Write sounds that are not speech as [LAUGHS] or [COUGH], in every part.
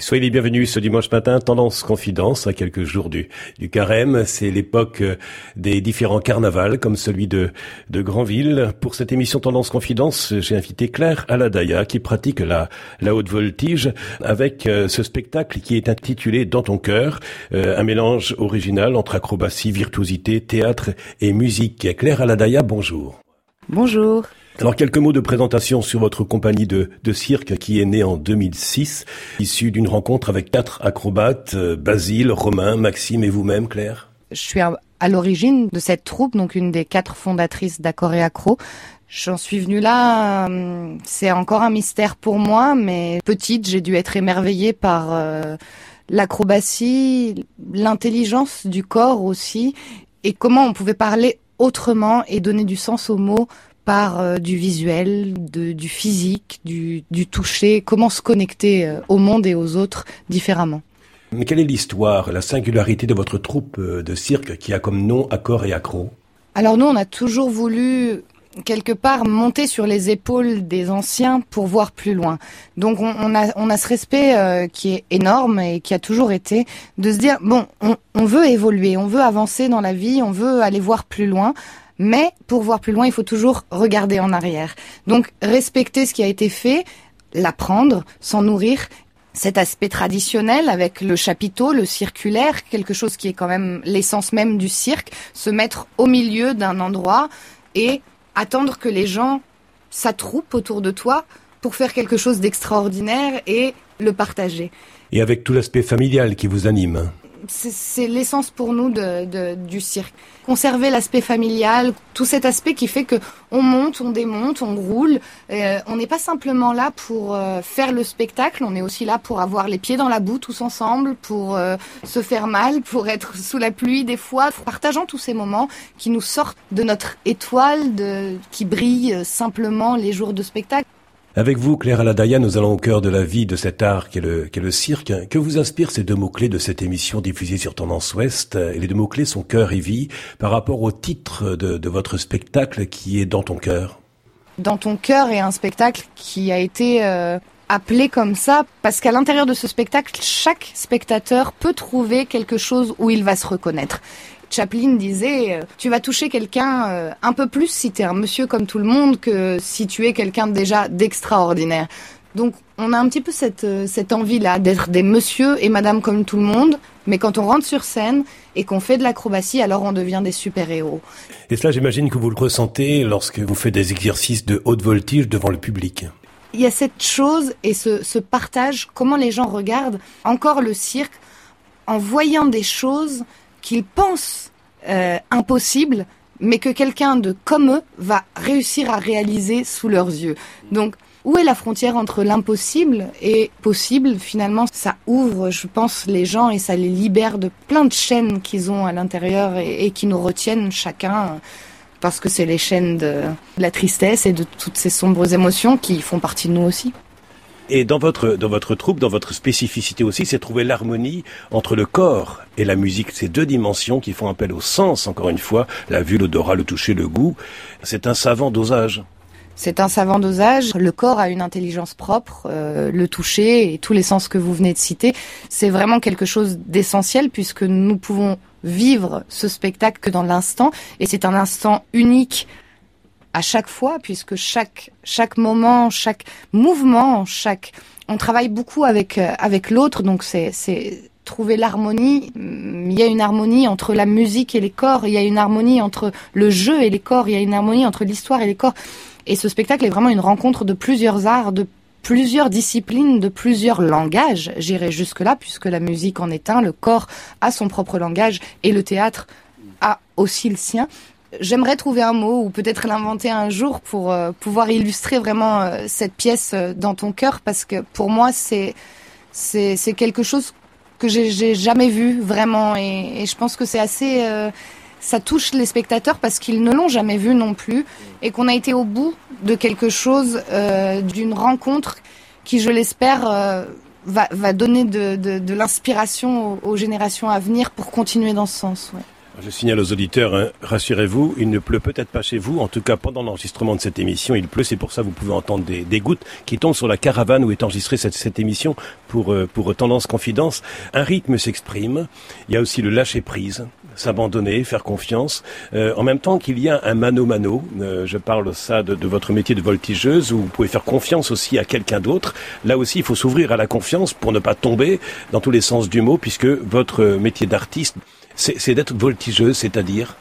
Soyez les bienvenus ce dimanche matin, Tendance Confidence, à quelques jours du, du carême. C'est l'époque euh, des différents carnavals, comme celui de, de Granville. Pour cette émission Tendance Confidence, j'ai invité Claire Aladaya, qui pratique la, la haute voltige, avec euh, ce spectacle qui est intitulé Dans ton cœur, euh, un mélange original entre acrobatie, virtuosité, théâtre et musique. Claire Aladaya, bonjour. Bonjour. Alors quelques mots de présentation sur votre compagnie de, de cirque qui est née en 2006, issue d'une rencontre avec quatre acrobates, euh, Basile, Romain, Maxime et vous-même, Claire? Je suis à, l'origine de cette troupe, donc une des quatre fondatrices d'Accor et Accro. J'en suis venue là, euh, c'est encore un mystère pour moi, mais petite, j'ai dû être émerveillée par euh, l'acrobatie, l'intelligence du corps aussi, et comment on pouvait parler autrement et donner du sens aux mots par euh, du visuel, du physique, du, toucher, comment se connecter euh, au monde et aux autres différemment. Mais quelle est l'histoire, la singularité de votre troupe euh, de cirque qui a comme nom Accord et Accro? Alors nous, on a toujours voulu quelque part monter sur les épaules des anciens pour voir plus loin. Donc on, a, on a ce respect qui est énorme et qui a toujours été de se dire bon, on veut évoluer, on veut avancer dans la vie, on veut aller voir plus loin. Mais pour voir plus loin, il faut toujours regarder en arrière. Donc respecter ce qui a été fait, l'apprendre, s'en nourrir cet aspect traditionnel avec le chapiteau, le circulaire, quelque chose qui est quand même l'essence même du cirque, se mettre au milieu d'un endroit et attendre que les gens s'attroupent autour de toi pour faire quelque chose d'extraordinaire et le partager. Et avec tout l'aspect familial qui vous anime c'est l'essence pour nous de, du cirque. Conserver l'aspect familial, tout cet aspect qui fait que on monte, on démonte, on roule. Euh, on n'est pas simplement là pour euh, faire le spectacle, on est aussi là pour avoir les pieds dans la boue tous ensemble, pour euh, se faire mal, pour être sous la pluie des fois, partageant tous ces moments qui nous sortent de notre étoile de, qui brille simplement les jours de spectacle. Avec vous, Claire Aladaya, nous allons au cœur de la vie de cet art qu'est le, le cirque. Que vous inspirent ces deux mots-clés de cette émission diffusée sur Tendance Ouest? Et les deux mots-clés sont cœur et vie par rapport au titre de, votre spectacle qui est Dans ton cœur. Dans ton cœur est un spectacle qui a été euh, appelé comme ça parce qu'à l'intérieur de ce spectacle, chaque spectateur peut trouver quelque chose où il va se reconnaître. Chaplin disait euh, tu vas toucher quelqu'un euh, un peu plus si tu es un monsieur comme tout le monde que si tu es quelqu'un déjà d'extraordinaire. Donc on a un petit peu cette, euh, cette envie-là d'être des monsieur et madame comme tout le monde, mais quand on rentre sur scène et qu'on fait de l'acrobatie, alors on devient des super-héros. Et cela, j'imagine que vous le ressentez lorsque vous faites des exercices de haute voltige devant le public. Il y a cette chose et ce, ce partage, comment les gens regardent encore le cirque en voyant des choses qu'ils pensent euh, impossibles, mais que quelqu'un de comme eux va réussir à réaliser sous leurs yeux. Donc, où est la frontière entre l'impossible et possible? Finalement, ça ouvre, je pense, les gens et ça les libère de plein de chaînes qu'ils ont à l'intérieur et, qui nous retiennent chacun parce que c'est les chaînes de la tristesse et de toutes ces sombres émotions qui font partie de nous aussi. Et dans votre, dans votre troupe, dans votre spécificité aussi, c'est trouver l'harmonie entre le corps et la musique. Ces deux dimensions qui font appel au sens, encore une fois, la vue, l'odorat, le toucher, le goût. C'est un savant dosage. C'est un savant dosage. Le corps a une intelligence propre, euh, le toucher et tous les sens que vous venez de citer, c'est vraiment quelque chose d'essentiel puisque nous pouvons vivre ce spectacle que dans l'instant et c'est un instant unique à chaque fois, puisque chaque chaque moment, chaque mouvement, chaque on travaille beaucoup avec euh, avec l'autre, donc c'est c'est trouver l'harmonie. Il y a une harmonie entre la musique et les corps, il y a une harmonie entre le jeu et les corps, il y a une harmonie entre l'histoire et les corps. Et ce spectacle est vraiment une rencontre de plusieurs arts, de plusieurs disciplines, de plusieurs langages. J'irai jusque-là, puisque la musique en est un, le corps a son propre langage et le théâtre a aussi le sien. J'aimerais trouver un mot ou peut-être l'inventer un jour pour euh, pouvoir illustrer vraiment euh, cette pièce euh, dans ton cœur parce que pour moi c'est c'est c'est quelque chose que j'ai jamais vu vraiment et, et je pense que c'est assez ça touche les spectateurs parce qu'ils ne l'ont jamais vu non plus et qu'on a été au bout de quelque chose d'une rencontre qui je l'espère va, va donner de, de, de l'inspiration aux, aux, générations à venir pour continuer dans ce sens. Ouais. Je signale aux auditeurs, hein, rassurez-vous, il ne pleut peut-être pas chez vous. En tout cas, pendant l'enregistrement de cette émission, il pleut. C'est pour ça que vous pouvez entendre des, gouttes qui tombent sur la caravane où est enregistrée cette, émission pour, euh, pour Tendance Confidence. Un rythme s'exprime. Il y a aussi le lâcher prise, s'abandonner, faire confiance. Euh, en même temps qu'il y a un mano-mano. Euh, je parle ça de, de, votre métier de voltigeuse où vous pouvez faire confiance aussi à quelqu'un d'autre. Là aussi, il faut s'ouvrir à la confiance pour ne pas tomber dans tous les sens du mot puisque votre métier d'artiste c'est d'être voltigeuse, c'est-à-dire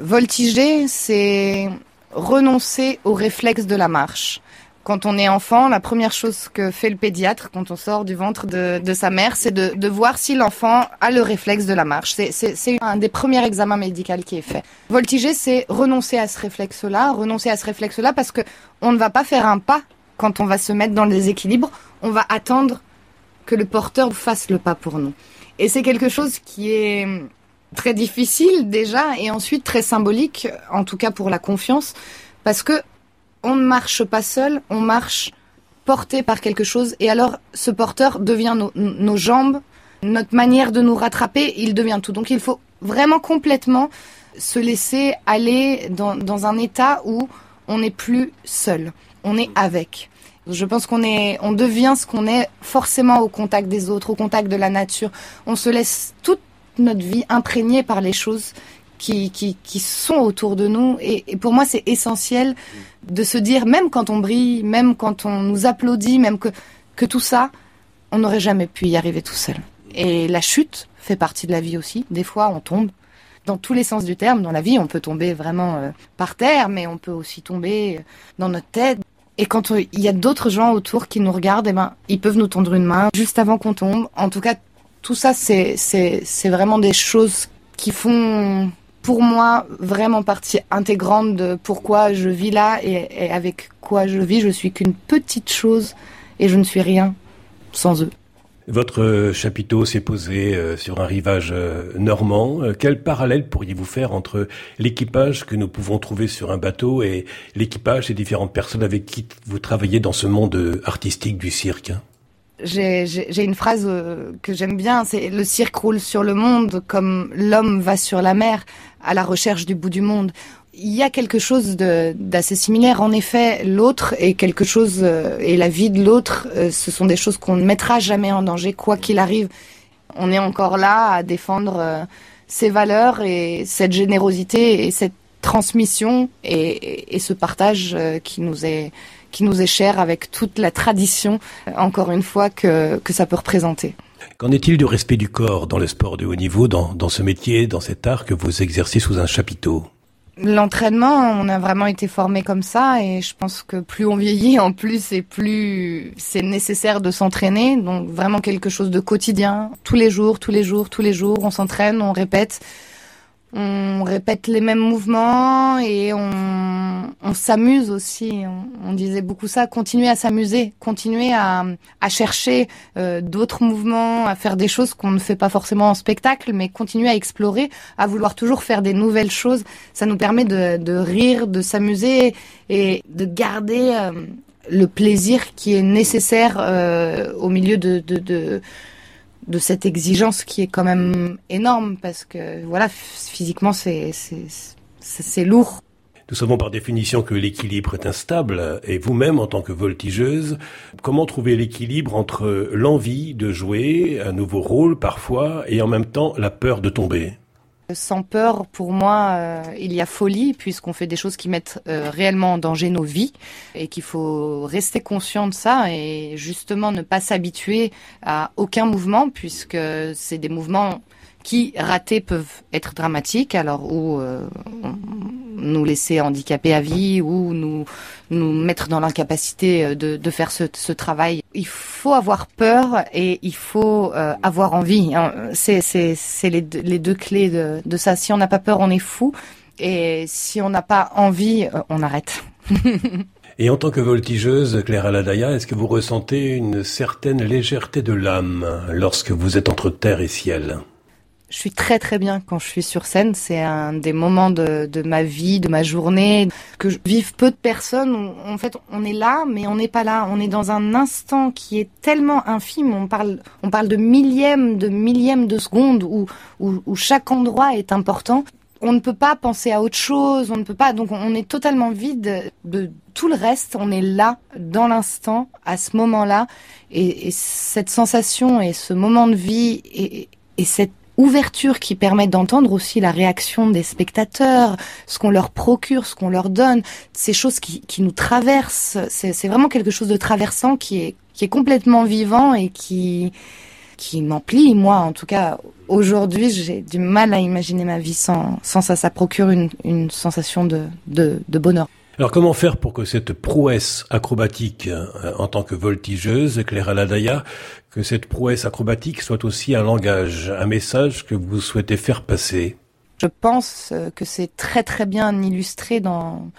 Voltiger, c'est renoncer au réflexe de la marche. Quand on est enfant, la première chose que fait le pédiatre quand on sort du ventre de, sa mère, c'est de, voir si l'enfant a le réflexe de la marche. C'est un des premiers examens médicaux qui est fait. Voltiger, c'est renoncer à ce réflexe-là, renoncer à ce réflexe-là parce que on ne va pas faire un pas quand on va se mettre dans le déséquilibre. On va attendre que le porteur fasse le pas pour nous. Et c'est quelque chose qui est très difficile déjà et ensuite très symbolique, en tout cas pour la confiance, parce que on ne marche pas seul, on marche porté par quelque chose et alors ce porteur devient nos, jambes, notre manière de nous rattraper, il devient tout. Donc il faut vraiment complètement se laisser aller dans, dans un état où on n'est plus seul, on est avec. Je pense qu'on est, on devient ce qu'on est forcément au contact des autres, au contact de la nature. On se laisse toute notre vie imprégnée par les choses qui, qui, qui sont autour de nous. Et, pour moi, c'est essentiel de se dire, même quand on brille, même quand on nous applaudit, même que, que tout ça, on n'aurait jamais pu y arriver tout seul. Et la chute fait partie de la vie aussi. Des fois, on tombe. Dans tous les sens du terme, dans la vie, on peut tomber vraiment euh, par terre, mais on peut aussi tomber dans notre tête. Et quand il y a d'autres gens autour qui nous regardent, eh ben, ils peuvent nous tendre une main juste avant qu'on tombe. En tout cas, tout ça, c'est, vraiment des choses qui font, pour moi, vraiment partie intégrante de pourquoi je vis là et, avec quoi je vis. Je suis qu'une petite chose et je ne suis rien sans eux. Votre chapiteau s'est posé euh, sur un rivage euh, normand. Euh, quel parallèle pourriez-vous faire entre l'équipage que nous pouvons trouver sur un bateau et l'équipage des différentes personnes avec qui vous travaillez dans ce monde artistique du cirque j'ai une phrase euh, que j'aime bien, c'est le cirque roule sur le monde comme l'homme va sur la mer à la recherche du bout du monde. Il y a quelque chose d'assez similaire. En effet, l'autre est quelque chose euh, et la vie de l'autre, euh, ce sont des choses qu'on ne mettra jamais en danger, quoi qu'il arrive. On est encore là à défendre ces valeurs et cette générosité et cette transmission et, et ce partage qui nous est qui nous est cher avec toute la tradition, encore une fois, que, que ça peut représenter. Qu'en est-il du respect du corps dans le sport de haut niveau, dans, dans ce métier, dans cet art que vous exercez sous un chapiteau? L'entraînement, on a vraiment été formé comme ça et je pense que plus on vieillit, en plus et plus c'est nécessaire de s'entraîner. Donc vraiment quelque chose de quotidien, tous les jours, tous les jours, tous les jours, on s'entraîne, on répète on répète les mêmes mouvements et on, s'amuse aussi. On, disait beaucoup ça, continuer à s'amuser, continuer à, chercher euh, d'autres mouvements, à faire des choses qu'on ne fait pas forcément en spectacle, mais continuer à explorer, à vouloir toujours faire des nouvelles choses. Ça nous permet de, rire, de s'amuser et de garder euh, le plaisir qui est nécessaire euh, au milieu de, de de cette exigence qui est quand même énorme parce que voilà physiquement c'est c'est lourd. Nous savons par définition que l'équilibre est instable et vous-même en tant que voltigeuse, comment trouver l'équilibre entre l'envie de jouer un nouveau rôle parfois et en même temps la peur de tomber? Sans peur, pour moi, euh, il y a folie, puisqu'on fait des choses qui mettent euh, réellement en danger nos vies, et qu'il faut rester conscient de ça, et justement ne pas s'habituer à aucun mouvement, puisque c'est des mouvements qui, ratés, peuvent être dramatiques, alors où euh, nous laisser handicapés à vie ou nous nous mettre dans l'incapacité de, de faire ce, ce, travail. Il faut avoir peur et il faut euh, avoir envie. Hein. C'est les, deux, les deux clés de, de ça. Si on n'a pas peur, on est fou. Et si on n'a pas envie, euh, on arrête. [LAUGHS] Et en tant que voltigeuse, Claire Aladaya, est-ce que vous ressentez une certaine légèreté de l'âme lorsque vous êtes entre terre et ciel? Je suis très très bien quand je suis sur scène. C'est un des moments de, ma vie, de ma journée, que je vive peu de personnes. en fait, on est là, mais on n'est pas là. On est dans un instant qui est tellement infime. On parle, on parle de millièmes, de millièmes de secondes où, où, chaque endroit est important. On ne peut pas penser à autre chose. On ne peut pas. Donc, on est totalement vide de tout le reste. On est là, dans l'instant, à ce moment-là, et, et cette sensation et ce moment de vie et cette ouverture qui permet d'entendre aussi la réaction des spectateurs, ce qu'on leur procure, ce qu'on leur donne, ces choses qui, qui nous traversent. C'est vraiment quelque chose de traversant qui est, qui est complètement vivant et qui, qui m'emplit. Moi, en tout cas, aujourd'hui, j'ai du mal à imaginer ma vie sans, sans ça. Ça procure une, une sensation de, de, de bonheur. Alors comment faire pour que cette prouesse acrobatique euh, en tant que voltigeuse, Clara Ladaya, que cette prouesse acrobatique soit aussi un langage, un message que vous souhaitez faire passer? Je pense euh, que c'est très très bien illustré dans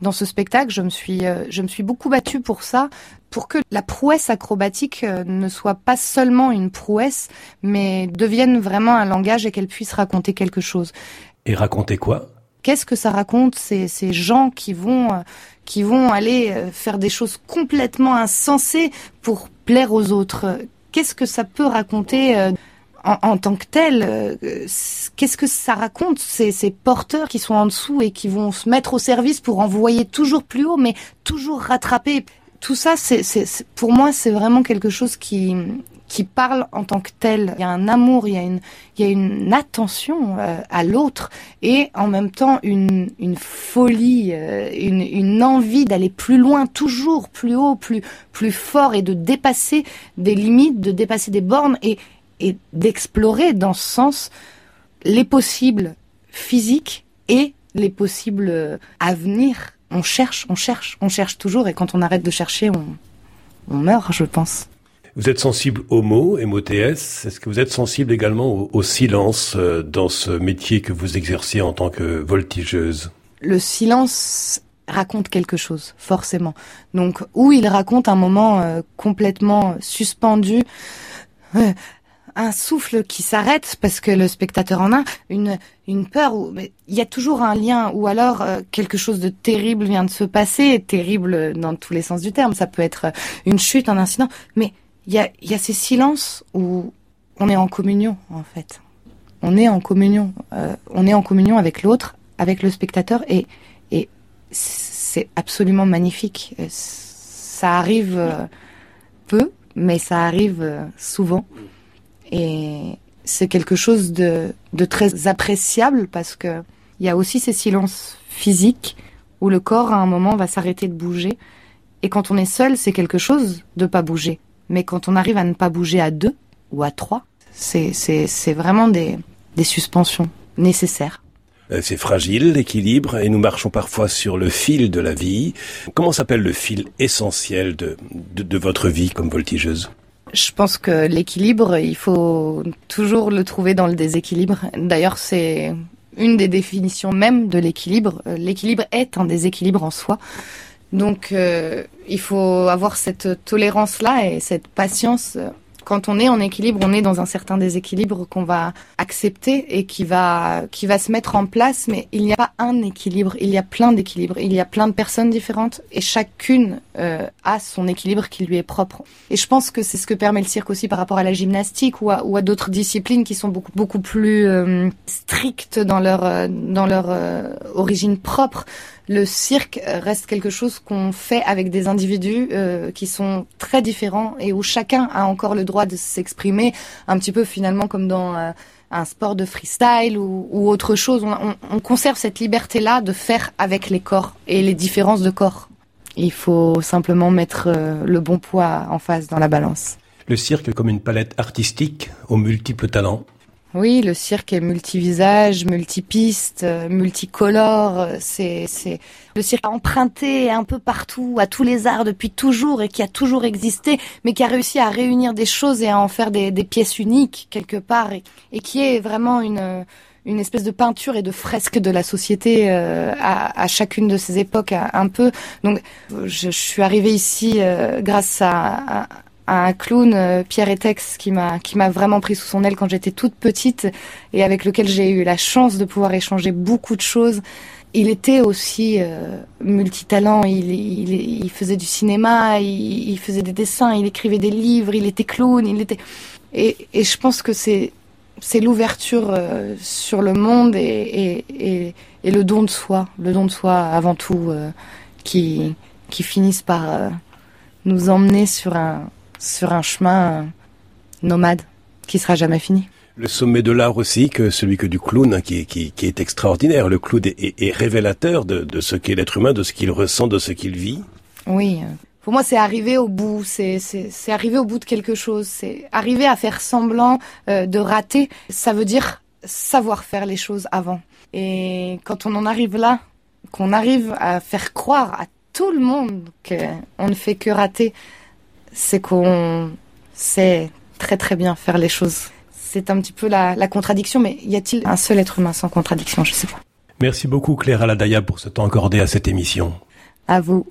dans ce spectacle. Je me suis euh, je me suis beaucoup battue pour ça, pour que la prouesse acrobatique ne soit pas seulement une prouesse, mais devienne vraiment un langage et qu'elle puisse raconter quelque chose. Et raconter quoi? Qu'est-ce que ça raconte ces, gens qui vont euh, qui vont aller euh, faire des choses complètement insensées pour plaire aux autres. Qu'est-ce que ça peut raconter euh, en, en, tant que tel Qu'est-ce que ça raconte ces, ces porteurs qui sont en dessous et qui vont se mettre au service pour envoyer toujours plus haut, mais toujours rattraper? Tout ça, c'est, pour moi, c'est vraiment quelque chose qui, qui parle en tant que tel. Il y a un amour, il y a une, attention euh, à l'autre et en même temps une, folie, euh, une, envie d'aller plus loin, toujours plus haut, plus, fort et de dépasser des limites, de dépasser des bornes et, d'explorer dans ce sens les possibles physiques et les possibles à venir. On cherche, on cherche, on cherche toujours et quand on arrête de chercher, on meurt, je pense. Vous êtes sensible aux mots, MOTS. Est-ce que vous êtes sensible également au, silence euh, dans ce métier que vous exercez en tant que voltigeuse? Le silence raconte quelque chose, forcément. Donc, où il raconte un moment euh, complètement suspendu, euh, un souffle qui s'arrête parce que le spectateur en a, une, une peur, où, il y a toujours un lien, ou alors euh, quelque chose de terrible vient de se passer, terrible dans tous les sens du terme. Ça peut être une chute, un incident, mais il y a, ces silences où on est en communion, en fait. On est en communion. Euh, on est en communion avec l'autre, avec le spectateur, et, et c'est absolument magnifique. Ça arrive euh, peu, mais ça arrive euh, souvent. Et c'est quelque chose de, de très appréciable parce que il y a aussi ces silences physiques où le corps à un moment va s'arrêter de bouger. Et quand on est seul, c'est quelque chose de pas bouger. Mais quand on arrive à ne pas bouger à deux ou à trois, c'est, vraiment des, des suspensions nécessaires. Euh, c'est fragile, l'équilibre, et nous marchons parfois sur le fil de la vie. Comment s'appelle le fil essentiel de, de, de votre vie comme voltigeuse? Je pense que l'équilibre, il faut toujours le trouver dans le déséquilibre. D'ailleurs, c'est une des définitions même de l'équilibre. Euh, l'équilibre est un déséquilibre en soi. Donc, euh, il faut avoir cette tolérance-là et cette patience. Quand on est en équilibre, on est dans un certain déséquilibre qu'on va accepter et qui va qui va se mettre en place. Mais il n'y a pas un équilibre, il y a plein d'équilibres. Il y a plein de personnes différentes et chacune euh, a son équilibre qui lui est propre. Et je pense que c'est ce que permet le cirque aussi par rapport à la gymnastique ou à, d'autres disciplines qui sont beaucoup beaucoup plus euh, strictes dans leur euh, dans leur euh, origine propre le cirque reste quelque chose qu'on fait avec des individus euh, qui sont très différents et où chacun a encore le droit de s'exprimer, un petit peu finalement comme dans euh, un sport de freestyle ou, autre chose. On, conserve cette liberté-là de faire avec les corps et les différences de corps. Il faut simplement mettre euh, le bon poids en face dans la balance. Le cirque comme une palette artistique aux multiples talents oui, le cirque est multivisage, multipiste, euh, multicolore. C'est, c'est le cirque a emprunté un peu partout à tous les arts depuis toujours et qui a toujours existé, mais qui a réussi à réunir des choses et à en faire des, des pièces uniques quelque part et, et, qui est vraiment une une espèce de peinture et de fresque de la société euh, à, à, chacune de ces époques un peu. Donc, je, je suis arrivée ici euh, grâce à, à un clown, euh, Pierre Etex, qui m'a qui m'a vraiment pris sous son aile quand j'étais toute petite et avec lequel j'ai eu la chance de pouvoir échanger beaucoup de choses. Il était aussi euh, multitalent. Il, il, faisait du cinéma, il, faisait des dessins, il écrivait des livres, il était clown, il était et, et je pense que c'est c'est l'ouverture euh, sur le monde et, et, et, le don de soi, le don de soi avant tout, qui qui finissent par nous emmener sur un sur un chemin nomade qui sera jamais fini. Le sommet de l'art aussi, que celui que du clown, hein, qui, qui, qui est extraordinaire. Le clown est, est, est révélateur de, de ce qu'est l'être humain, de ce qu'il ressent, de ce qu'il vit. Oui, pour moi, c'est arriver au bout, c'est c'est arriver au bout de quelque chose, c'est arriver à faire semblant euh, de rater. Ça veut dire savoir faire les choses avant. Et quand on en arrive là, qu'on arrive à faire croire à tout le monde qu'on ne fait que rater, c'est qu'on sait très très bien faire les choses. C'est un petit peu la, la contradiction, mais y a-t-il un seul être humain sans contradiction? Je sais pas. Merci beaucoup Claire Aladaya pour ce temps accordé à cette émission. À vous.